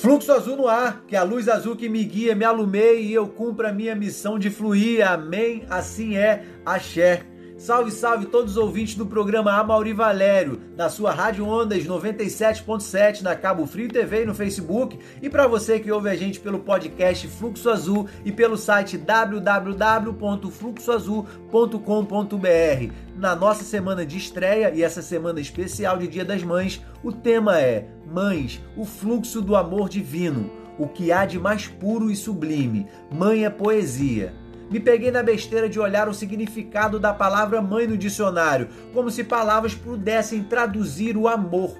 Fluxo azul no ar, que a luz azul que me guia me alumeie e eu cumpra a minha missão de fluir. Amém. Assim é. Axé. Salve, salve todos os ouvintes do programa Amauri Valério, na sua Rádio Ondas 97.7, na Cabo Frio TV e no Facebook, e para você que ouve a gente pelo podcast Fluxo Azul e pelo site www.fluxoazul.com.br. Na nossa semana de estreia e essa semana especial de Dia das Mães, o tema é Mães, o fluxo do amor divino, o que há de mais puro e sublime. Mãe é poesia me peguei na besteira de olhar o significado da palavra mãe no dicionário, como se palavras pudessem traduzir o amor.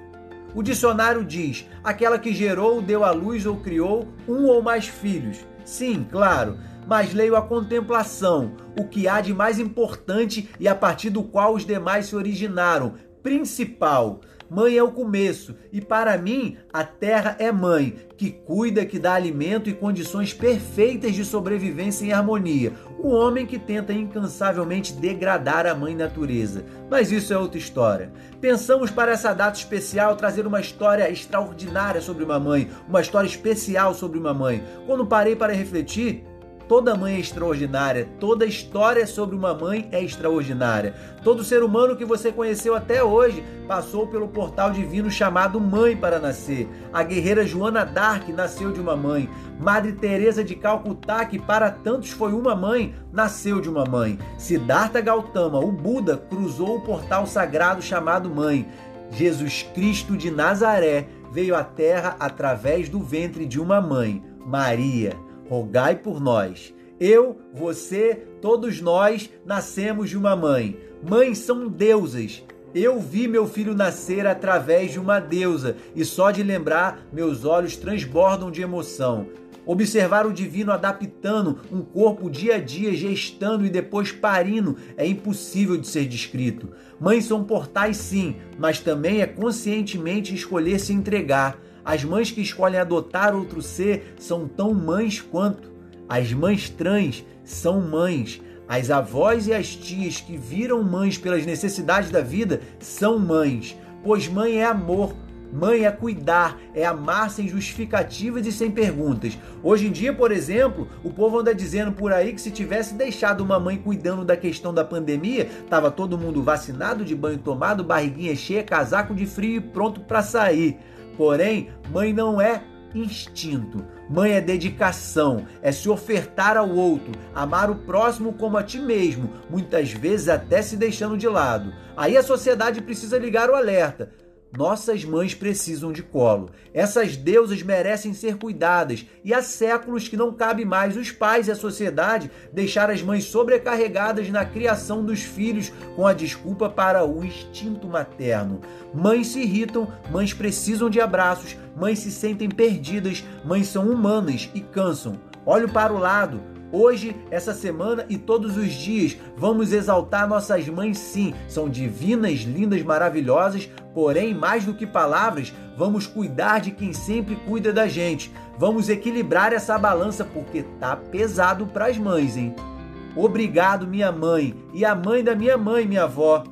O dicionário diz: aquela que gerou, deu à luz ou criou um ou mais filhos. Sim, claro, mas leio a contemplação, o que há de mais importante e a partir do qual os demais se originaram, principal. Mãe é o começo, e para mim a terra é mãe, que cuida, que dá alimento e condições perfeitas de sobrevivência em harmonia. O homem que tenta incansavelmente degradar a mãe natureza. Mas isso é outra história. Pensamos para essa data especial trazer uma história extraordinária sobre uma mãe, uma história especial sobre uma mãe. Quando parei para refletir, Toda mãe é extraordinária, toda história sobre uma mãe é extraordinária. Todo ser humano que você conheceu até hoje passou pelo portal divino chamado mãe para nascer. A guerreira Joana d'Arc nasceu de uma mãe. Madre Teresa de Calcutá, que para tantos foi uma mãe, nasceu de uma mãe. Siddhartha Gautama, o Buda, cruzou o portal sagrado chamado mãe. Jesus Cristo de Nazaré veio à terra através do ventre de uma mãe, Maria rogai por nós. Eu, você, todos nós nascemos de uma mãe. Mães são deusas. Eu vi meu filho nascer através de uma deusa e só de lembrar, meus olhos transbordam de emoção. Observar o divino adaptando um corpo dia a dia, gestando e depois parindo, é impossível de ser descrito. Mães são portais, sim, mas também é conscientemente escolher se entregar. As mães que escolhem adotar outro ser são tão mães quanto. As mães trans são mães. As avós e as tias que viram mães pelas necessidades da vida são mães. Pois mãe é amor, Mãe é cuidar, é amar sem justificativas e sem perguntas. Hoje em dia, por exemplo, o povo anda dizendo por aí que se tivesse deixado uma mãe cuidando da questão da pandemia, tava todo mundo vacinado, de banho tomado, barriguinha cheia, casaco de frio e pronto para sair. Porém, mãe não é instinto. Mãe é dedicação, é se ofertar ao outro, amar o próximo como a ti mesmo, muitas vezes até se deixando de lado. Aí a sociedade precisa ligar o alerta. Nossas mães precisam de colo. Essas deusas merecem ser cuidadas e há séculos que não cabe mais os pais e a sociedade deixar as mães sobrecarregadas na criação dos filhos com a desculpa para o instinto materno. Mães se irritam, mães precisam de abraços, mães se sentem perdidas, mães são humanas e cansam. Olho para o lado, Hoje, essa semana e todos os dias, vamos exaltar nossas mães, sim. São divinas, lindas, maravilhosas, porém, mais do que palavras, vamos cuidar de quem sempre cuida da gente. Vamos equilibrar essa balança porque tá pesado para as mães, hein? Obrigado, minha mãe, e a mãe da minha mãe, minha avó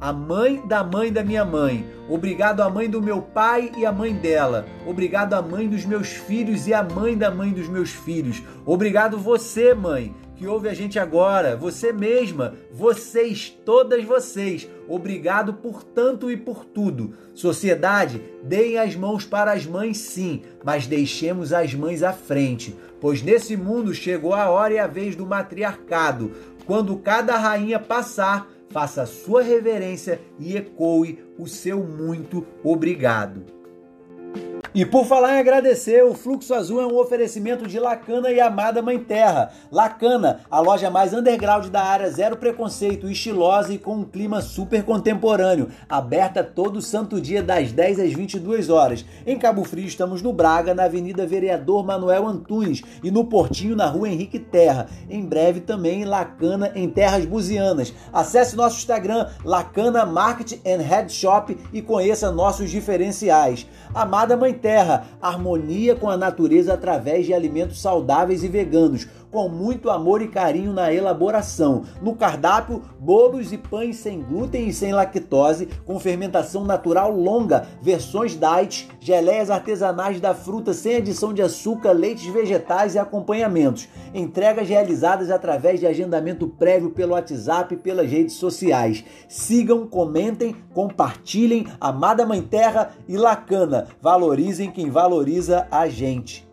a mãe da mãe da minha mãe. Obrigado à mãe do meu pai e à mãe dela. Obrigado à mãe dos meus filhos e à mãe da mãe dos meus filhos. Obrigado você, mãe, que ouve a gente agora, você mesma, vocês, todas vocês. Obrigado por tanto e por tudo. Sociedade, deem as mãos para as mães sim, mas deixemos as mães à frente, pois nesse mundo chegou a hora e a vez do matriarcado, quando cada rainha passar faça a sua reverência e ecoe o seu muito obrigado. E por falar em agradecer, o Fluxo Azul é um oferecimento de Lacana e Amada Mãe Terra. Lacana, a loja mais underground da área, zero preconceito, estilosa e com um clima super contemporâneo, aberta todo santo dia das 10 às 22 horas. Em Cabo Frio estamos no Braga, na Avenida Vereador Manuel Antunes e no Portinho na Rua Henrique Terra. Em breve também em Lacana em Terras Buzianas. Acesse nosso Instagram Lacana Market and Head Shop e conheça nossos diferenciais. Amada Mãe Terra, harmonia com a natureza através de alimentos saudáveis e veganos. Com muito amor e carinho na elaboração. No cardápio, bolos e pães sem glúten e sem lactose, com fermentação natural longa, versões diet, geleias artesanais da fruta sem adição de açúcar, leites vegetais e acompanhamentos. Entregas realizadas através de agendamento prévio pelo WhatsApp e pelas redes sociais. Sigam, comentem, compartilhem. Amada Mãe Terra e Lacana, valorizem quem valoriza a gente.